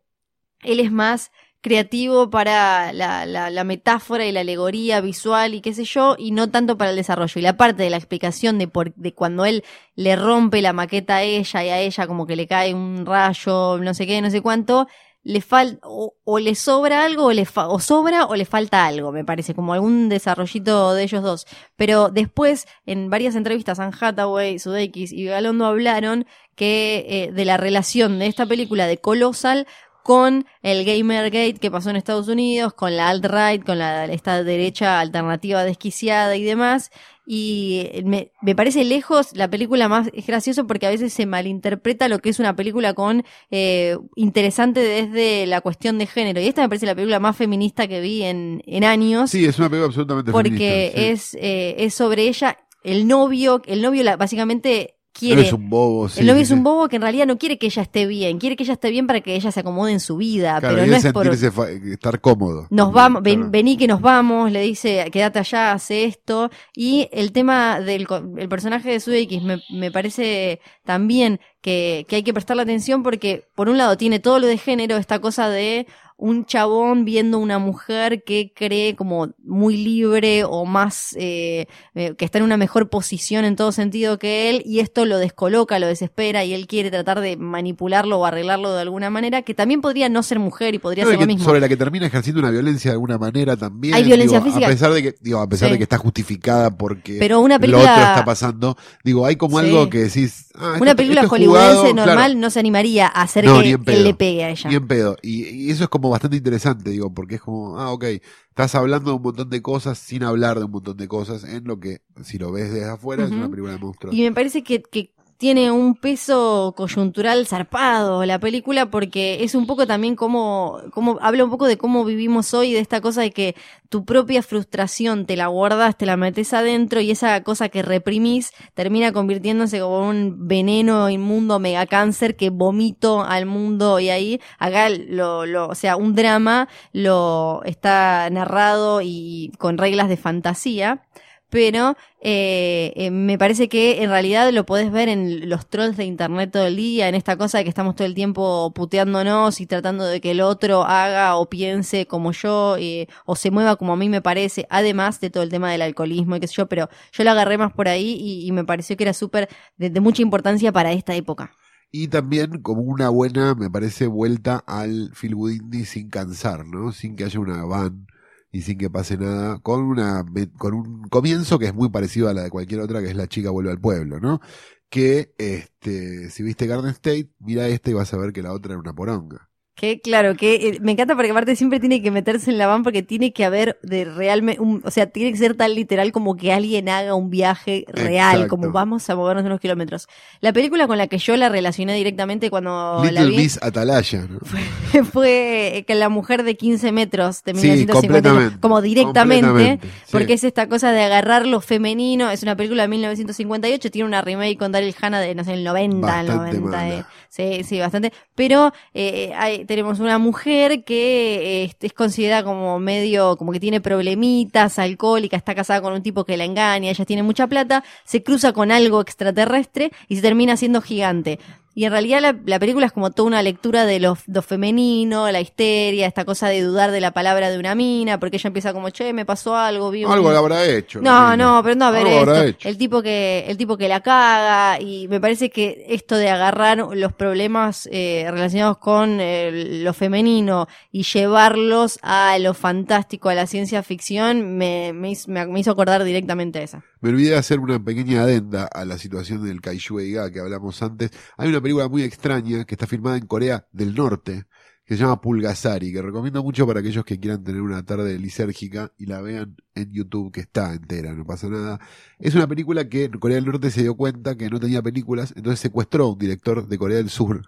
él es más creativo para la, metáfora y la alegoría visual y qué sé yo, y no tanto para el desarrollo. Y la parte de la explicación de, por, de cuando él le rompe la maqueta a ella y a ella como que le cae un rayo, no sé qué, no sé cuánto, le falta, o, o le sobra algo, o le fa- o sobra o le falta algo, me parece, como algún desarrollito de ellos dos. Pero después, en varias entrevistas, Anne Hathaway, Sudeikis y Galondo hablaron que eh, de la relación de esta película de Colossal con el Gamergate que pasó en Estados Unidos, con la alt-right, con la, esta derecha alternativa desquiciada y demás. Y me, me parece lejos la película más es gracioso porque a veces se malinterpreta lo que es una película con eh, interesante desde la cuestión de género. Y esta me parece la película más feminista que vi en, en años Sí, es una película absolutamente porque feminista, sí. es, eh, es sobre ella, el novio, el novio la, básicamente Quiere. es un bobo, sí, el novio es un bobo que en realidad no quiere que ella esté bien, quiere que ella esté bien para que ella se acomode en su vida, Claro, pero no es por... estar cómodo. Nos vamos, ven- claro. vení que nos vamos, le dice, quédate allá, hace esto. Y el tema del el personaje de Sudeikis me, me parece también que, que hay que prestarle atención porque, por un lado, tiene todo lo de género, esta cosa de un chabón viendo una mujer que cree como muy libre o más, eh, eh, que está en una mejor posición en todo sentido que él, y esto lo descoloca, lo desespera, y él quiere tratar de manipularlo o arreglarlo de alguna manera, que también podría no ser mujer y podría No, ser lo mismo. sobre la que termina ejerciendo una violencia de alguna manera también. Hay violencia digo, física. A pesar de que, digo, a pesar Sí. de que está justificada porque Pero una lo película- otro está pasando. Digo, hay como Sí. algo que decís. ah, Una esto- película esto es hollywoodense jugado, normal claro, no se animaría a hacer No, que él le pegue a ella. Bien pedo. Y, y eso es como bastante interesante, digo, porque es como, ah, ok, estás hablando de un montón de cosas sin hablar de un montón de cosas en lo que, si lo ves desde afuera, es una película de monstruos. Y me parece que, que tiene un peso coyuntural zarpado la película porque es un poco también como, como habla un poco de cómo vivimos hoy, de esta cosa de que tu propia frustración te la guardas, te la metes adentro y esa cosa que reprimís termina convirtiéndose como un veneno inmundo mega cáncer que vomito al mundo y ahí acá lo, lo, o sea, un drama lo está narrado y con reglas de fantasía pero eh, eh, me parece que en realidad lo podés ver en los trolls de internet todo el día, en esta cosa de que estamos todo el tiempo puteándonos y tratando de que el otro haga o piense como yo eh, o se mueva como a mí me parece, además de todo el tema del alcoholismo y qué sé yo, pero yo lo agarré más por ahí y, y me pareció que era súper de, de mucha importancia para esta época. Y también como una buena, me parece, vuelta al feel good indie sin cansar, ¿no? Sin que haya una van y sin que pase nada, con una con un comienzo que es muy parecido a la de cualquier otra, que es La chica vuelve al pueblo, ¿no? Que, este, si viste Garden State, mira este y vas a ver que la otra era una poronga. Que claro, que eh, me encanta porque aparte siempre tiene que meterse en la van porque tiene que haber de realmente, o sea, tiene que ser tan literal como que alguien haga un viaje real, Exacto. como vamos a movernos unos kilómetros. La película con la que yo la relacioné directamente cuando la Little vi Miss Atalaya, ¿no? fue que la mujer de 15 metros de Sí, 1950, completamente, como directamente, completamente, sí. porque es esta cosa de agarrar lo femenino, es una película de 1958, tiene una remake con Daryl Hannah de, no sé, el 90, el Bastante 90, eh, mala. sí, sí, bastante, pero eh, hay- tenemos una mujer que eh, es considerada como medio, como que tiene problemitas, alcohólica, está casada con un tipo que la engaña, ella tiene mucha plata, se cruza con algo extraterrestre y se termina siendo gigante. Y en realidad la, la película es como toda una lectura de lo, lo femenino, la histeria, esta cosa de dudar de la palabra de una mina, porque ella empieza como, che, me pasó algo, vi Algo lo habrá hecho. no, no, pero no a ver esto. El tipo que, el tipo que la caga, y me parece que esto de agarrar los problemas eh, relacionados con eh, lo femenino y llevarlos a lo fantástico, a la ciencia ficción, me, me, hizo, me- hizo acordar directamente a esa. Me olvidé de hacer una pequeña adenda a la situación del Kaiju Eiga que hablamos antes. Hay una película muy extraña que está filmada en Corea del Norte que se llama Pulgasari, que recomiendo mucho para aquellos que quieran tener una tarde lisérgica y la vean en YouTube, que está entera, no pasa nada. Es una película que Corea del Norte se dio cuenta que no tenía películas, entonces secuestró a un director de Corea del Sur.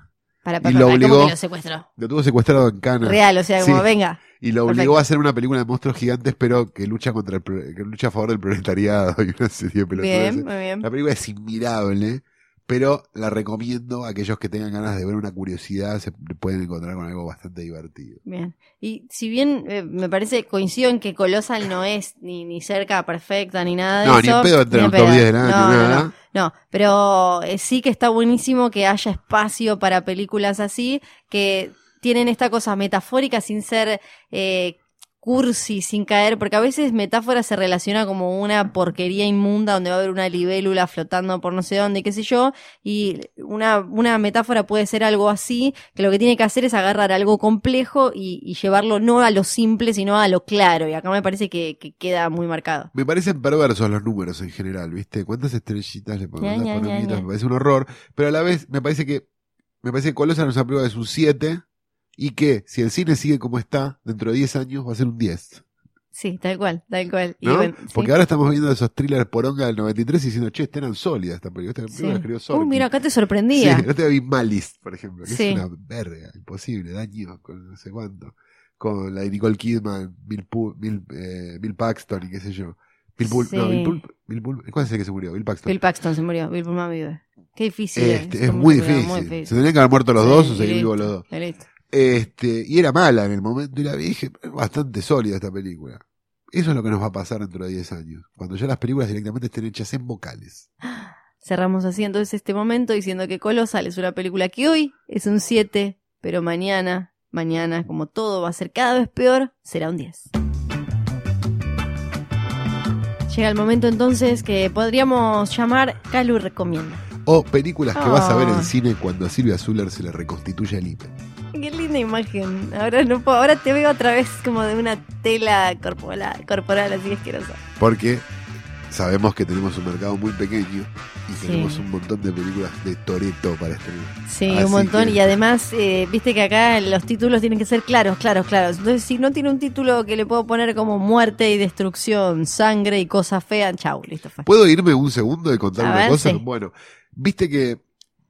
Para, Y para, lo para, ¿cómo obligó- que lo secuestró? Lo tuvo secuestrado en Cana. Real, o sea, como Sí. venga. Y lo obligó Perfecto. a hacer una película de monstruos gigantes, pero que lucha contra el, que lucha a favor del proletariado y una serie de pelotudeces. Bien, muy bien. La película es inmirable, pero la recomiendo a aquellos que tengan ganas de ver una curiosidad, se pueden encontrar con algo bastante divertido. Bien. Y si bien eh, me parece, coincido en que Colossal no es ni, ni cerca perfecta ni nada de No, eso. ni en pedo entra en en el top pedo. 10 del año, No, no, nada. no. No, pero eh, sí que está buenísimo que haya espacio para películas así, que tienen esta cosa metafórica sin ser eh, cursi, sin caer, porque a veces metáfora se relaciona como una porquería inmunda donde va a haber una libélula flotando por no sé dónde, qué sé yo, y una, una metáfora puede ser algo así, que lo que tiene que hacer es agarrar algo complejo y, y llevarlo no a lo simple, sino a lo claro, y acá me parece que, que queda muy marcado. Me parecen perversos los números en general, ¿viste? ¿Cuántas estrellitas le ponemos? Me parece un horror, pero a la vez me parece que me parece que una película que es un 7 y que si el cine sigue como está, dentro de 10 años va a ser un 10. Sí, tal cual, tal cual. Porque ahora estamos viendo esos thrillers poronga del 93 y diciendo, che, esta eran sólidas esta película. Esta película la Sí. Uh, mira, acá te sorprendía. Sí, no te vi Malice, por ejemplo, que Sí. es una verga, imposible, daño con no sé cuánto. Con la de Nicole Kidman, Bill, Pu- Bill, eh, Bill Paxton y qué sé yo. Bill Bull, no. Bill Bull, Bill Bull- ¿cuál es el que se murió? Bill Paxton. Bill Paxton se murió, Bill Pullman vive. Qué difícil. Este, es muy película, difícil. Se tenían que haber muerto los dos o seguir vivos los dos. listo. Este, y era mala en el momento y la vi dije, "Es bastante sólida esta película. Eso es lo que nos va a pasar dentro de 10 años. Cuando ya las películas directamente estén hechas en vocales. Cerramos así entonces este momento diciendo que Colossal es una película que hoy es un 7, pero mañana, mañana, como todo va a ser cada vez peor, será un 10. Llega el momento entonces que podríamos llamar Calu Recomienda. O películas que vas a ver Ah. en cine cuando a Silvia Zuller se le reconstituye el himen. Linda imagen. Ahora no puedo, ahora te veo otra vez como de una tela corporal, corporal así asquerosa. Porque sabemos que tenemos un mercado muy pequeño y Sí. tenemos un montón de películas de Toreto para estrenar. Sí, Así un montón. que- Y además, eh, viste que acá los títulos tienen que ser claros, claros, claros. Entonces, si no tiene un título que le puedo poner como muerte y destrucción, sangre y cosas feas, chau, listo fue. ¿Puedo irme un segundo y contar A una ver, cosa? sí. Bueno, viste que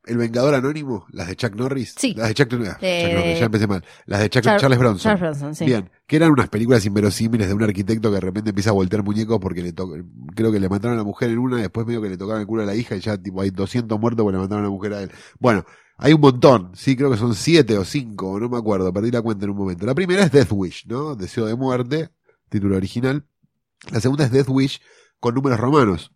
El Vengador Anónimo, las de Chuck Norris, Sí. las de Chuck, ah, Chuck Eh, Norris, ya empecé mal, las de Chuck- Char- Charles Bronson. Charles Bronson, sí. Bien, que eran unas películas inverosímiles de un arquitecto que de repente empieza a voltear muñecos porque le to- creo que le mataron a la mujer en una, después medio que le tocaron el culo a la hija y ya tipo hay 200 muertos porque le mataron a la mujer a él. Bueno, hay un montón, sí, creo que son siete o cinco, no me acuerdo, perdí la cuenta en un momento. La primera es Death Wish, ¿no? Deseo de muerte, título original. La segunda es Death Wish con números romanos,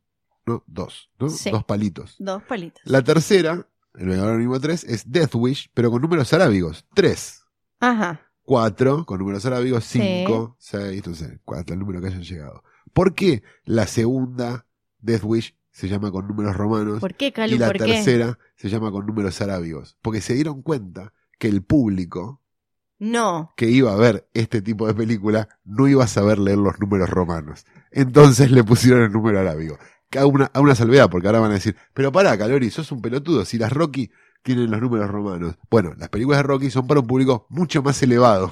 ¿no? Dos, ¿no? Sí. Dos palitos. Dos palitos. La tercera, el Vengador Anónimo 3, es Death Wish, pero con números arábigos, tres. Ajá. 4 con números arábigos, Sí. 5, 6, no sé, hasta el número que hayan llegado. ¿Por qué la segunda Death Wish se llama con números romanos ¿Por qué, y Calu? la ¿Por qué? tercera se llama con números arábigos? Porque se dieron cuenta que el público No. que iba a ver este tipo de película no iba a saber leer los números romanos. Entonces le pusieron el número arábigo. A una, salvedad, porque ahora van a decir, pero pará, Calori, sos un pelotudo. Si las Rocky tienen los números romanos. Bueno, las películas de Rocky son para un público mucho más elevado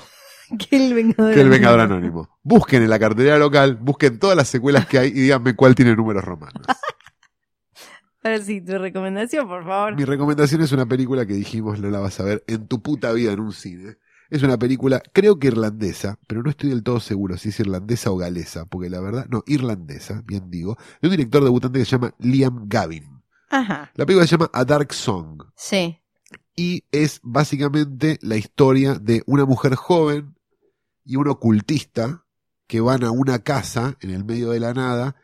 Que el Vengador. que el Vengador Anónimo. Busquen en la cartelera local, busquen todas las secuelas que hay y díganme cuál tiene números romanos. Ahora sí, tu recomendación, por favor. Mi recomendación es una película que dijimos no la vas a ver en tu puta vida en un cine. Es una película, creo que irlandesa, pero no estoy del todo seguro si es irlandesa o galesa, porque la verdad, no, irlandesa, bien digo, de un director debutante que se llama Liam Gavin. Ajá. La película se llama A Dark Song Sí. y es básicamente la historia de una mujer joven y un ocultista que van a una casa en el medio de la nada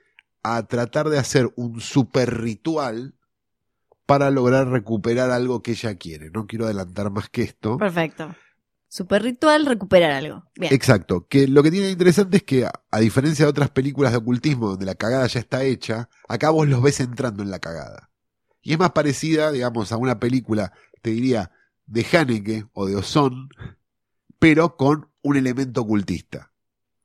a tratar de hacer un super ritual para lograr recuperar algo que ella quiere. No quiero adelantar más que esto. Perfecto. Super ritual, recuperar algo. Exacto, que lo que tiene de interesante es que a, a diferencia de otras películas de ocultismo donde la cagada ya está hecha, acá vos los ves entrando en la cagada. Y es más parecida, digamos, a una película, te diría, de Haneke o de Ozon, pero con un elemento ocultista.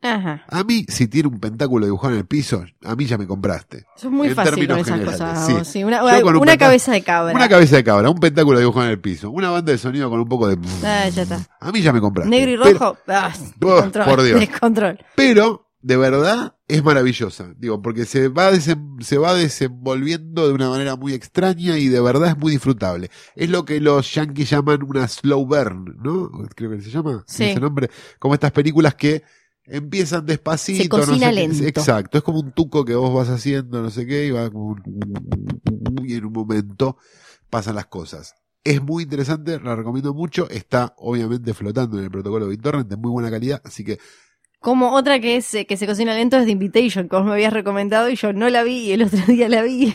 Ajá. A mí, si tiene un pentáculo dibujado en el piso, a mí ya me compraste. Es muy En fácil con esas generales, cosas. sí. sí. Una, cabeza de cabra. Una cabeza de cabra, un pentáculo dibujado en el piso, una banda de sonido con un poco de... Ah, ya está. A mí ya me compraste. Negro y Pero- rojo. ah, Oh, descontrol. por Dios. Descontrol. pero de verdad es maravillosa. Digo, porque se va, se va desenvolviendo de una manera muy extraña y de verdad es muy disfrutable. Es lo que los yankees llaman una slow burn, ¿no? Creo que se llama Sí. ese nombre. Como estas películas que empiezan despacito. Se cocina no sé qué. lento. Exacto, es como un tuco que vos vas haciendo, no sé qué, y va como un- y en un momento pasan las cosas. Es muy interesante, la recomiendo mucho. Está obviamente flotando en el protocolo de BitTorrent de muy buena calidad, así que Como otra que es eh, que se cocina lento es The Invitation, que vos me habías recomendado y yo no la vi y el otro día la vi.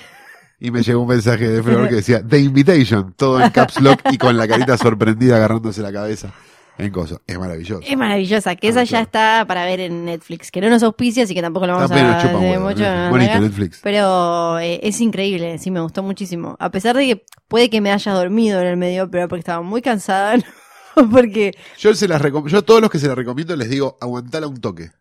Y me llegó un mensaje de Flor que decía The Invitation, todo en caps lock y con la carita sorprendida agarrándose la cabeza en cosas. Es maravilloso. Es maravillosa, que Ah, esa ya está para ver en Netflix, que no nos auspicia, así que tampoco lo vamos Apenas a huevo, mucho. Bonito. Netflix. Pero eh, es increíble, sí, me gustó muchísimo. A pesar de que puede que me haya dormido en el medio, pero porque estaba muy cansada, ¿no? porque Yo se las recom- yo a todos los que se las recomiendo les digo, aguantala un toque.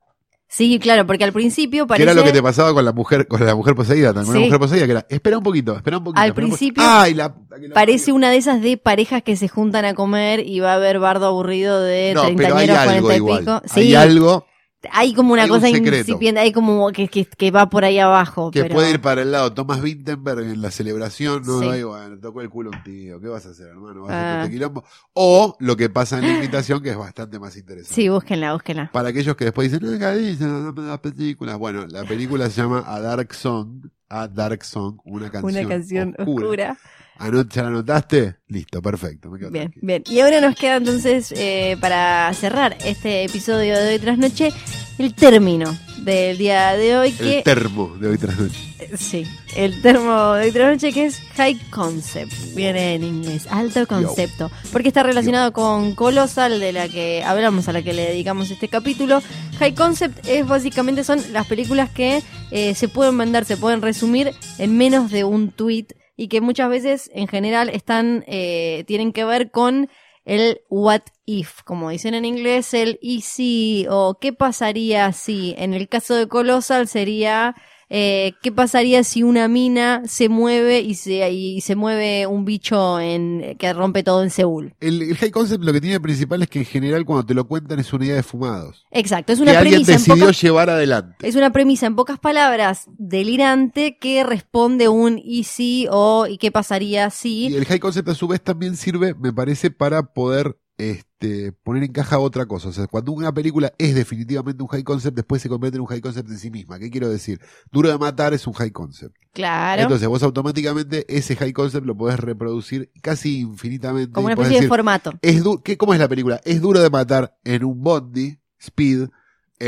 Sí, claro, porque al principio Que parece era lo que te pasaba con la mujer, con la mujer poseída, con Sí. la mujer poseída, que era, espera un poquito, espera un poquito. Al espera un po- principio Ay, la que parece una de esas de parejas que se juntan a comer y va a haber bardo aburrido de No, hay treintañeros, cuarenta y igual. pico. Hay Sí, algo hay como una hay cosa incipiente, hay como que, que, que va por ahí abajo. que pero... puede ir para el lado. Thomas Vinterberg en la celebración, no, Sí. Ay, bueno, tocó el culo un tío, ¿qué vas a hacer, hermano? ¿Vas a Ah. hacer este quilombo? O lo que pasa en la invitación, que es bastante más interesante. Sí, búsquenla, búsquenla. Para aquellos que después dicen, no, cariño, no das películas. Bueno, la película se llama A Dark Song. A Dark Song, una canción, Una canción oscura. oscura. Anot- ¿Ya la anotaste? Listo, perfecto. Me quedo Bien, tranquilo. bien. Y ahora nos queda entonces, eh, para cerrar este episodio de hoy tras noche, el término del día de hoy, que El termo de hoy tras noche. Sí, el termo de noche que es High Concept, viene en inglés, alto concepto, porque está relacionado con Colossal, de la que hablamos, a la que le dedicamos este capítulo. High Concept es básicamente son las películas que eh, se pueden vender, se pueden resumir en menos de un tweet y que muchas veces en general están, eh, tienen que ver con el what if, como dicen en inglés, el y si o qué pasaría si. En el caso de Colossal sería eh, qué pasaría si una mina se mueve y se, y se mueve un bicho en, que rompe todo en Seúl. El, el high concept lo que tiene principal es que en general cuando te lo cuentan es una idea de fumados. Exacto, es Que una alguien premisa en decidió pocas llevar adelante. Es una premisa en pocas palabras delirante que responde un y si o y qué pasaría si. Y el high concept a su vez también sirve, me parece, para poder este, poner en caja otra cosa. O sea, cuando una película es definitivamente un high concept, después se convierte en un high concept en sí misma. ¿Qué quiero decir? Duro de matar es un high concept. Claro. Entonces vos automáticamente ese high concept lo podés reproducir casi infinitamente. como una especie de formato. es ¿qué, ¿Cómo es la película? Es duro de matar en un bondi, speed,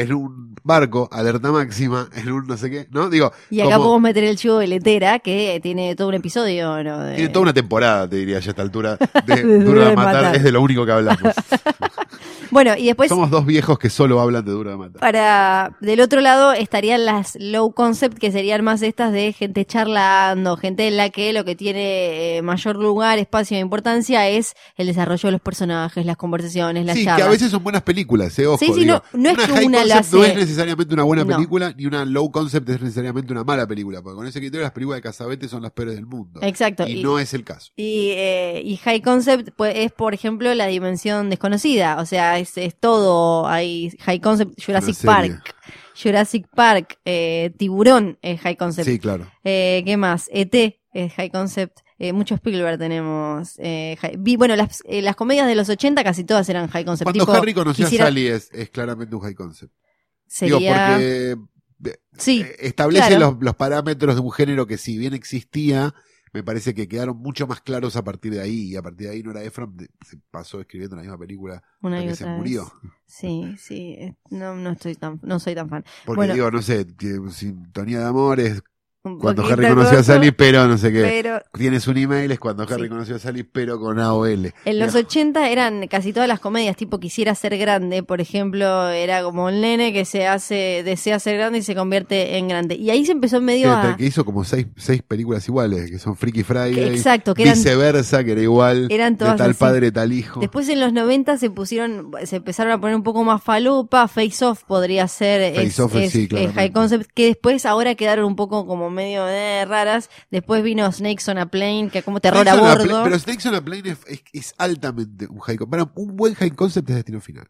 en un barco, alerta máxima, en un no sé qué, ¿no? Digo, Y acá como- podemos meter el chivo de letera que tiene todo un episodio, ¿no? De- Tiene toda una temporada, te diría ya a esta altura, de De Duro de de matar, Matar. es de lo único que hablamos. Bueno, y después Somos dos viejos que solo hablan de Duro de Matar. para del otro lado estarían las low concept que serían más estas de gente charlando, gente en la que lo que tiene eh, mayor lugar, espacio e importancia es el desarrollo de los personajes, las conversaciones, las Sí, que charlas. a veces son buenas películas, eh, ojo. Sí, sí, digo. no- no es una que high una concept no es necesariamente una buena No. película, ni una low concept es necesariamente una mala película, porque con ese criterio las películas de Casabete son las peores del mundo. Exacto. Y, y- no es el caso. Y, eh, y High Concept pues, es, por ejemplo, la dimensión desconocida. O sea, es, es todo. Hay High Concept, Jurassic. Park. Jurassic Park, eh, Tiburón es High Concept. Sí, claro. Eh, ¿Qué más? ET es High Concept. Eh, mucho Spielberg tenemos. Eh, high- vi- bueno, las, eh, las comedias de los 80 casi todas eran High Concept. Cuando tipo, Harry conoció quisiera- a Sally es, es claramente un high concept. Digo, Sería... porque eh, Sí, eh, establece claro. los, los parámetros de un género que si bien existía, me parece que quedaron mucho más claros a partir de ahí. Y a partir de ahí Nora Ephron se pasó escribiendo la misma película una hasta que se vez. murió. Sí, sí. eh, No, no estoy tan, no soy tan fan. Porque Bueno. digo, no sé, que Sintonía de Amor es Un cuando Harry conoció a Sally, pero no sé qué. Pero Tienes un email, es cuando Harry Sí. conoció a Sally, pero con AOL. En los Digo, 80 eran casi todas las comedias, tipo Quisiera ser grande, por ejemplo, era como un nene que se hace, desea ser grande y se convierte en grande. Y ahí se empezó medio que, a... que hizo como seis, seis películas iguales, que son Freaky Friday, que- exacto, que eran, viceversa, que era igual, eran todas de tal así. padre, tal hijo. Después en los 90 se pusieron, se empezaron a poner un poco más falupa, Face Off podría ser, Face es, Off, es- sí, es. High Concept, que después ahora quedaron un poco como medio eh, raras. Después vino Snakes on a Plane, que como terror Snakes a bordo. Pero Snakes on a Plane es, es- es altamente un high concept. Un buen high concept es Destino Final.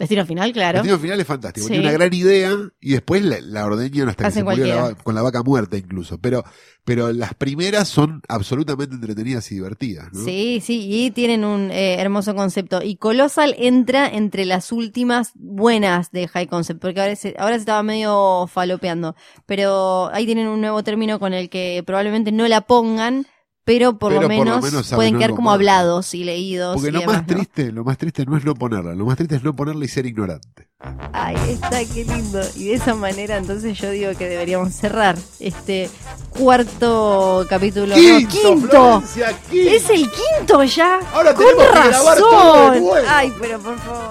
Destino final, claro. Destino Final es fantástico. Sí. Tiene una gran idea y después la, la ordeñan hasta que se murió la con la vaca muerta incluso. Pero, pero las primeras son absolutamente entretenidas y divertidas. ¿no? Sí, sí, y tienen un eh, hermoso concepto. Y Colossal entra entre las últimas buenas de High Concept, porque ahora se, ahora se estaba medio falopeando. Pero ahí tienen un nuevo término con el que probablemente no la pongan, pero por, Pero lo, por lo menos pueden quedar como más. hablados y leídos. Porque y lo demás, más ¿no? triste, lo más triste no es no ponerla, lo más triste es no ponerla y ser ignorante. Ahí está, qué lindo. Y de esa manera entonces yo digo que deberíamos cerrar este cuarto capítulo. no, quinto. Florencia, quinto. Es el quinto ya. Ahora Con tenemos que grabar todo de razón. nuevo. Ay, pero por favor.